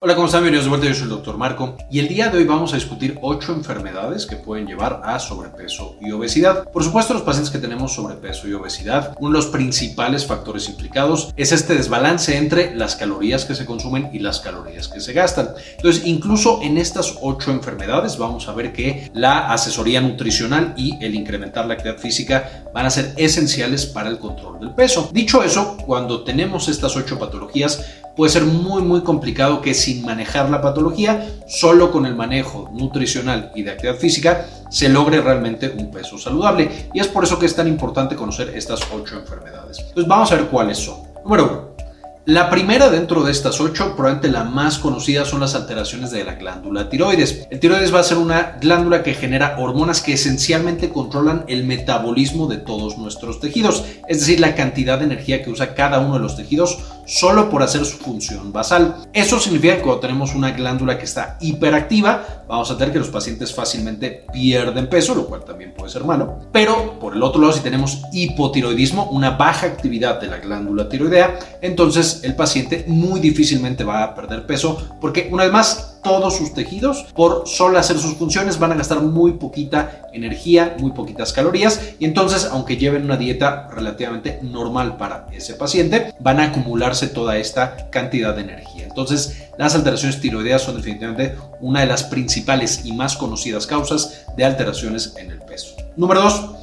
Hola, ¿cómo están? Bienvenidos de vuelta, yo soy el Dr. Marco y el día de hoy vamos a discutir 8 enfermedades que pueden llevar a sobrepeso y obesidad. Por supuesto, los pacientes que tenemos sobrepeso y obesidad, uno de los principales factores implicados es este desbalance entre las calorías que se consumen y las calorías que se gastan. Entonces, incluso en estas 8 enfermedades vamos a ver que la asesoría nutricional y el incrementar la actividad física van a ser esenciales para el control del peso. Dicho eso, cuando tenemos estas 8 patologías, puede ser muy muy complicado que sin manejar la patología, solo con el manejo nutricional y de actividad física, se logre realmente un peso saludable. Y es por eso que es tan importante conocer estas ocho enfermedades. Entonces vamos a ver cuáles son. Número uno. La primera dentro de estas ocho, probablemente la más conocida, son las alteraciones de la glándula tiroides. El tiroides va a ser una glándula que genera hormonas que esencialmente controlan el metabolismo de todos nuestros tejidos, es decir, la cantidad de energía que usa cada uno de los tejidos solo por hacer su función basal. Eso significa que cuando tenemos una glándula que está hiperactiva, vamos a tener que los pacientes fácilmente pierden peso, lo cual también puede ser malo. Pero por el otro lado, si tenemos hipotiroidismo, una baja actividad de la glándula tiroidea, entonces el paciente muy difícilmente va a perder peso porque una vez más todos sus tejidos por solo hacer sus funciones van a gastar muy poquita energía, muy poquitas calorías y entonces aunque lleven una dieta relativamente normal para ese paciente, van a acumularse toda esta cantidad de energía. Entonces las alteraciones tiroideas son definitivamente una de las principales y más conocidas causas de alteraciones en el peso. Número 2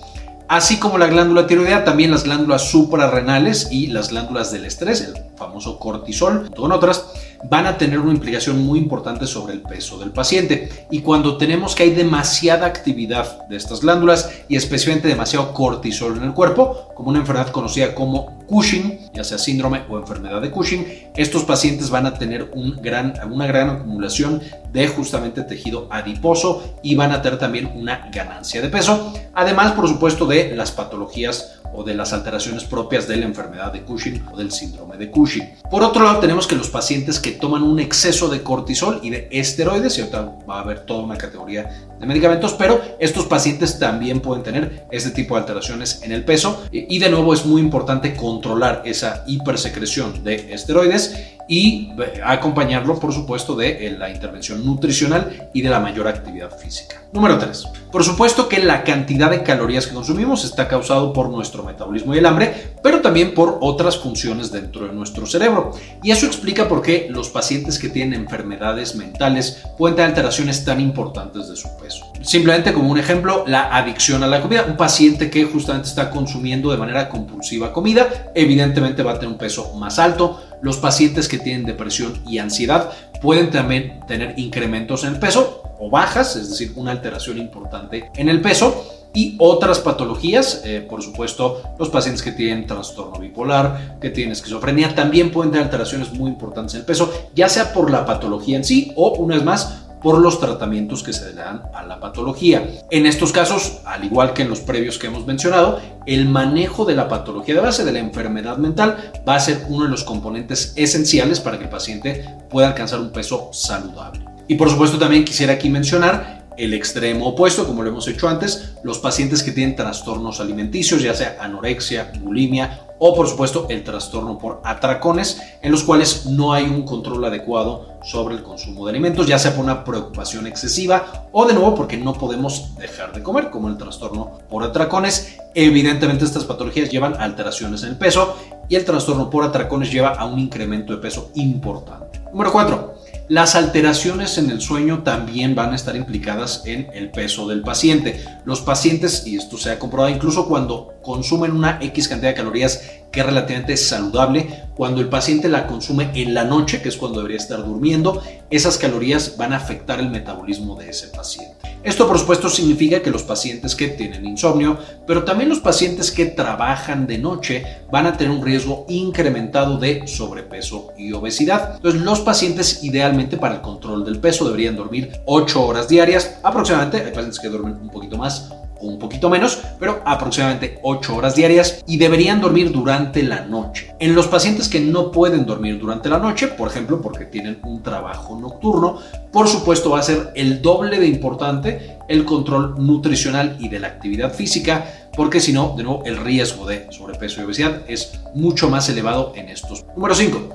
Así como la glándula tiroidea, también las glándulas suprarrenales y las glándulas del estrés, el famoso cortisol, con otras, van a tener una implicación muy importante sobre el peso del paciente. Y cuando tenemos que hay demasiada actividad de estas glándulas y especialmente demasiado cortisol en el cuerpo, como una enfermedad conocida como Cushing, ya sea síndrome o enfermedad de Cushing, estos pacientes van a tener un gran, una gran acumulación de justamente tejido adiposo y van a tener también una ganancia de peso. Además, por supuesto, de las patologías o de las alteraciones propias de la enfermedad de Cushing o del síndrome de Cushing. Por otro lado, tenemos que los pacientes que toman un exceso de cortisol y de esteroides, y ahorita va a haber toda una categoría de medicamentos, pero estos pacientes también pueden tener este tipo de alteraciones en el peso y de nuevo es muy importante controlar esa hipersecreción de esteroides y eh, acompañarlo, por supuesto, de eh, la intervención nutricional y de la mayor actividad física. Número 3. Por supuesto que la cantidad de calorías que consumimos está causado por nuestro metabolismo y el hambre, pero también por otras funciones dentro de nuestro cerebro. Y eso explica por qué los pacientes que tienen enfermedades mentales pueden tener alteraciones tan importantes de su peso. Simplemente como un ejemplo, la adicción a la comida. Un paciente que justamente está consumiendo de manera compulsiva comida, evidentemente va a tener un peso más alto los pacientes que tienen depresión y ansiedad pueden también tener incrementos en el peso o bajas, es decir, una alteración importante en el peso. Y otras patologías, eh, por supuesto, los pacientes que tienen trastorno bipolar, que tienen esquizofrenia, también pueden tener alteraciones muy importantes en el peso, ya sea por la patología en sí o, una vez más, por los tratamientos que se le dan a la patología. En estos casos, al igual que en los previos que hemos mencionado, el manejo de la patología de base de la enfermedad mental va a ser uno de los componentes esenciales para que el paciente pueda alcanzar un peso saludable. Y por supuesto también quisiera aquí mencionar el extremo opuesto, como lo hemos hecho antes, los pacientes que tienen trastornos alimenticios, ya sea anorexia, bulimia o por supuesto el trastorno por atracones, en los cuales no hay un control adecuado sobre el consumo de alimentos, ya sea por una preocupación excesiva o de nuevo porque no podemos dejar de comer, como el trastorno por atracones. Evidentemente estas patologías llevan alteraciones en el peso y el trastorno por atracones lleva a un incremento de peso importante. Número 4. Las alteraciones en el sueño también van a estar implicadas en el peso del paciente. Los pacientes, y esto se ha comprobado incluso cuando consumen una X cantidad de calorías que es relativamente saludable, cuando el paciente la consume en la noche, que es cuando debería estar durmiendo, esas calorías van a afectar el metabolismo de ese paciente. Esto por supuesto significa que los pacientes que tienen insomnio, pero también los pacientes que trabajan de noche van a tener un riesgo incrementado de sobrepeso y obesidad. Entonces los pacientes idealmente para el control del peso deberían dormir 8 horas diarias aproximadamente. Hay pacientes que duermen un poquito más, un poquito menos, pero aproximadamente 8 horas diarias y deberían dormir durante la noche. En los pacientes que no pueden dormir durante la noche, por ejemplo, porque tienen un trabajo nocturno, por supuesto va a ser el doble de importante el control nutricional y de la actividad física, porque si no, de nuevo, el riesgo de sobrepeso y obesidad es mucho más elevado en estos. Número 5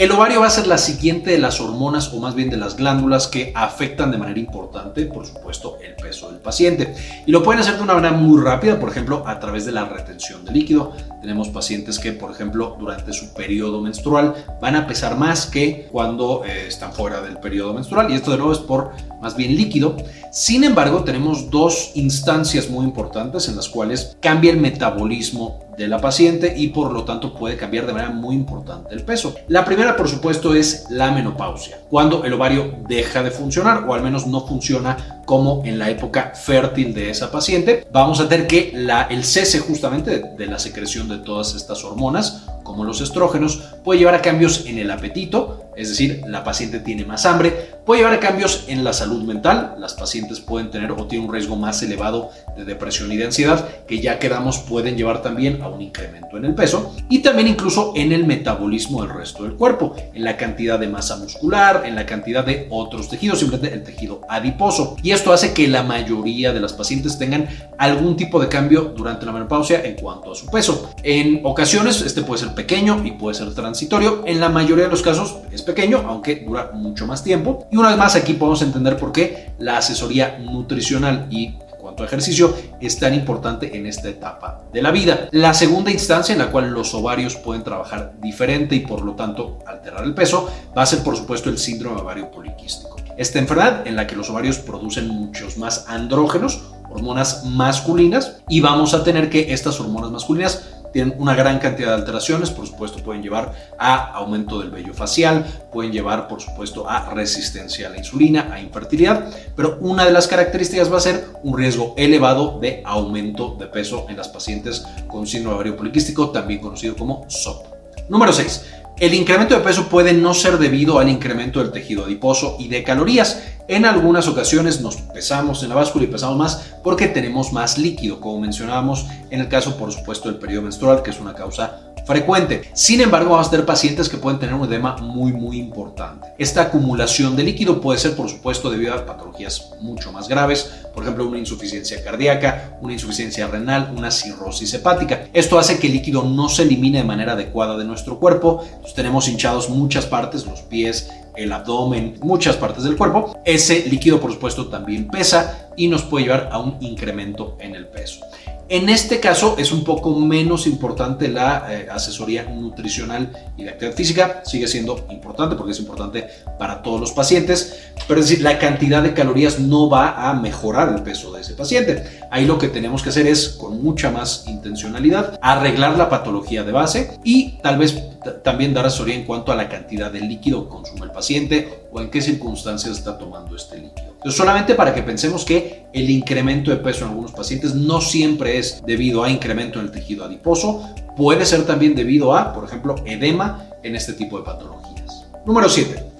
El ovario va a ser la siguiente de las hormonas o más bien de las glándulas que afectan de manera importante, por supuesto, el peso del paciente. Y lo pueden hacer de una manera muy rápida, por ejemplo, a través de la retención de líquido. Tenemos pacientes que, por ejemplo, durante su periodo menstrual van a pesar más que cuando eh, están fuera del periodo menstrual. Y esto de nuevo es por más bien líquido. Sin embargo, tenemos dos instancias muy importantes en las cuales cambia el metabolismo de la paciente y por lo tanto puede cambiar de manera muy importante el peso. La primera, por supuesto, es la menopausia, cuando el ovario deja de funcionar o al menos no funciona como en la época fértil de esa paciente. Vamos a tener que el cese justamente de la secreción de todas estas hormonas, como los estrógenos, puede llevar a cambios en el apetito, es decir, la paciente tiene más hambre, puede llevar a cambios en la salud mental, las pacientes pueden tener o tienen un riesgo más elevado de depresión y de ansiedad, que ya quedamos pueden llevar también a un incremento en el peso y también incluso en el metabolismo del resto del cuerpo, en la cantidad de masa muscular, en la cantidad de otros tejidos, simplemente el tejido adiposo. Y esto hace que la mayoría de las pacientes tengan algún tipo de cambio durante la menopausia en cuanto a su peso. En ocasiones este puede ser pequeño y puede ser transitorio, en la mayoría de los casos pequeño, aunque dura mucho más tiempo. Y una vez más aquí podemos entender por qué la asesoría nutricional y cuanto a ejercicio es tan importante en esta etapa de la vida. La segunda instancia en la cual los ovarios pueden trabajar diferente y por lo tanto alterar el peso va a ser por supuesto el síndrome ovario poliquístico. Esta enfermedad en la que los ovarios producen muchos más andrógenos, hormonas masculinas, y vamos a tener que estas hormonas masculinas tienen una gran cantidad de alteraciones, por supuesto pueden llevar a aumento del vello facial, pueden llevar por supuesto a resistencia a la insulina, a infertilidad, pero una de las características va a ser un riesgo elevado de aumento de peso en las pacientes con síndrome ovario poliquístico, también conocido como SOP. Número 6. El incremento de peso puede no ser debido al incremento del tejido adiposo y de calorías. En algunas ocasiones nos pesamos en la báscula y pesamos más porque tenemos más líquido, como mencionábamos en el caso, por supuesto, del periodo menstrual, que es una causa frecuente. Sin embargo, vamos a tener pacientes que pueden tener un edema muy, muy importante. Esta acumulación de líquido puede ser, por supuesto, debido a patologías mucho más graves, por ejemplo, una insuficiencia cardíaca, una insuficiencia renal, una cirrosis hepática. Esto hace que el líquido no se elimine de manera adecuada de nuestro cuerpo. tenemos hinchados muchas partes, los pies, el abdomen, muchas partes del cuerpo. Ese líquido, por supuesto, también pesa y nos puede llevar a un incremento en el peso. En este caso es un poco menos importante la eh, asesoría nutricional y de actividad física. Sigue siendo importante porque es importante para todos los pacientes, pero es decir, la cantidad de calorías no va a mejorar el peso de ese paciente. Ahí lo que tenemos que hacer es, con mucha más intencionalidad, arreglar la patología de base y tal vez también dar asesoría en cuanto a la cantidad de líquido que consume el paciente o en qué circunstancias está tomando este líquido. Entonces, solamente para que pensemos que el incremento de peso en algunos pacientes no siempre es debido a incremento en el tejido adiposo, puede ser también debido a, por ejemplo, edema en este tipo de patologías. Número 7.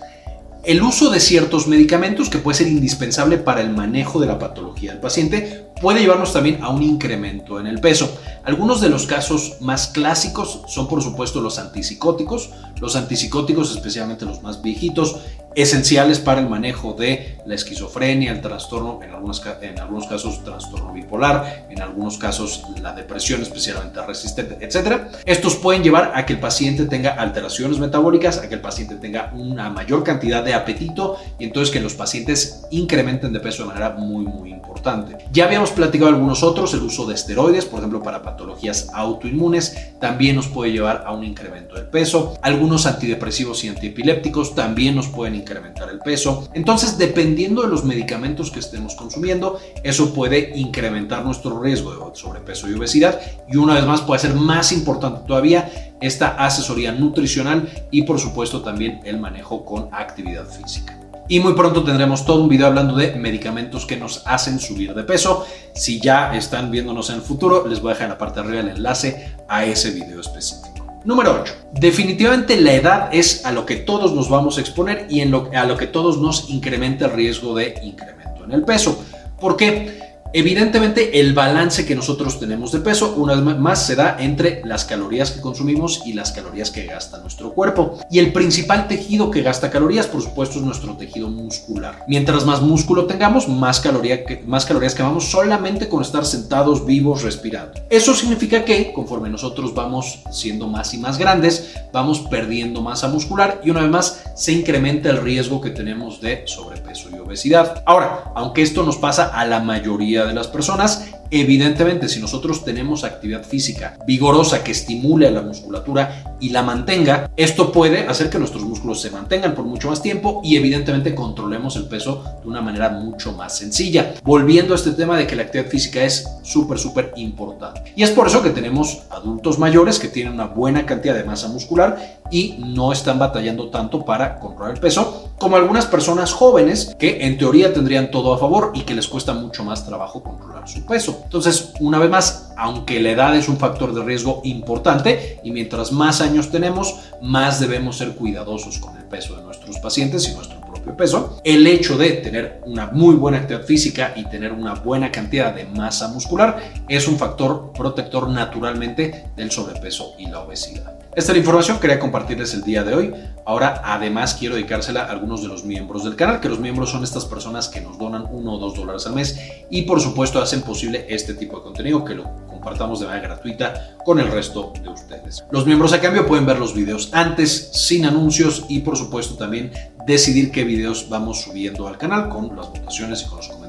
El uso de ciertos medicamentos que puede ser indispensable para el manejo de la patología del paciente puede llevarnos también a un incremento en el peso. Algunos de los casos más clásicos son por supuesto los antipsicóticos, los antipsicóticos especialmente los más viejitos, esenciales para el manejo de la esquizofrenia, el trastorno, en algunos, en algunos casos trastorno bipolar, en algunos casos la depresión especialmente resistente, etc. Estos pueden llevar a que el paciente tenga alteraciones metabólicas, a que el paciente tenga una mayor cantidad de apetito y entonces que los pacientes incrementen de peso de manera muy muy importante. Ya habíamos platicado algunos otros, el uso de esteroides, por ejemplo para patologías autoinmunes, también nos puede llevar a un incremento del peso. Algunos antidepresivos y antiepilépticos también nos pueden incrementar el peso. Entonces, dependiendo de los medicamentos que estemos consumiendo, eso puede incrementar nuestro riesgo de sobrepeso y obesidad. Y una vez más, puede ser más importante todavía esta asesoría nutricional y por supuesto también el manejo con actividad física. Y muy pronto tendremos todo un video hablando de medicamentos que nos hacen subir de peso. Si ya están viéndonos en el futuro, les voy a dejar en la parte de arriba el enlace a ese video específico. Número 8. Definitivamente la edad es a lo que todos nos vamos a exponer y a lo que todos nos incrementa el riesgo de incremento en el peso. ¿Por qué? Evidentemente, el balance que nosotros tenemos de peso, una vez más, se da entre las calorías que consumimos y las calorías que gasta nuestro cuerpo. Y el principal tejido que gasta calorías, por supuesto, es nuestro tejido muscular. Mientras más músculo tengamos, más, caloría más calorías quemamos solamente con estar sentados, vivos, respirando. Eso significa que conforme nosotros vamos siendo más y más grandes, vamos perdiendo masa muscular y una vez más se incrementa el riesgo que tenemos de sobrepeso y obesidad. Ahora, aunque esto nos pasa a la mayoría de las personas. Evidentemente, si nosotros tenemos actividad física vigorosa que estimule a la musculatura y la mantenga, esto puede hacer que nuestros músculos se mantengan por mucho más tiempo y evidentemente controlemos el peso de una manera mucho más sencilla. Volviendo a este tema de que la actividad física es súper, súper importante. Y es por eso que tenemos adultos mayores que tienen una buena cantidad de masa muscular y no están batallando tanto para controlar el peso, como algunas personas jóvenes que en teoría tendrían todo a favor y que les cuesta mucho más trabajo controlar su peso. Entonces, una vez más, aunque la edad es un factor de riesgo importante y mientras más años tenemos, más debemos ser cuidadosos con el peso de nuestros pacientes y nuestro propio peso. El hecho de tener una muy buena actividad física y tener una buena cantidad de masa muscular es un factor protector naturalmente del sobrepeso y la obesidad. Esta es la información que quería compartirles el día de hoy. Ahora, además, quiero dedicársela a algunos de los miembros del canal, que los miembros son estas personas que nos donan uno o dos dólares al mes y, por supuesto, hacen posible este tipo de contenido que lo compartamos de manera gratuita con el resto de ustedes. Los miembros a cambio pueden ver los videos antes, sin anuncios y, por supuesto, también decidir qué videos vamos subiendo al canal con las votaciones y con los comentarios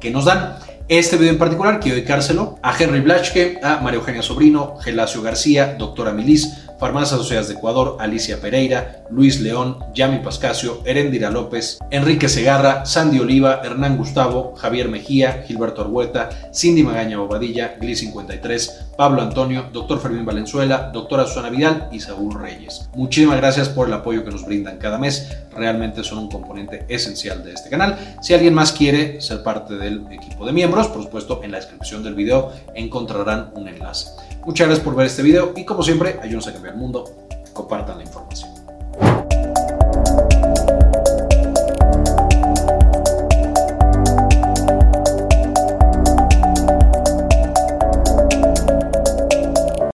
que nos dan. Este video en particular quiero dedicárselo a Henry Blachke, a María Eugenia Sobrino, Gelacio García, Doctora Milis, Farmacias Asociadas de Ecuador, Alicia Pereira, Luis León, Yami Pascasio, Erendira López, Enrique Segarra, Sandy Oliva, Hernán Gustavo, Javier Mejía, Gilberto Argueta, Cindy Magaña Bobadilla, Gli 53, Pablo Antonio, Doctor Fermín Valenzuela, Doctora Susana Vidal y Saúl Reyes. Muchísimas gracias por el apoyo que nos brindan cada mes. Realmente son un componente esencial de este canal. Si alguien más quiere ser parte del equipo de miembros, por supuesto, en la descripción del video encontrarán un enlace. Muchas gracias por ver este video y como siempre, ayúdenos a cambiar el mundo. Compartan la información.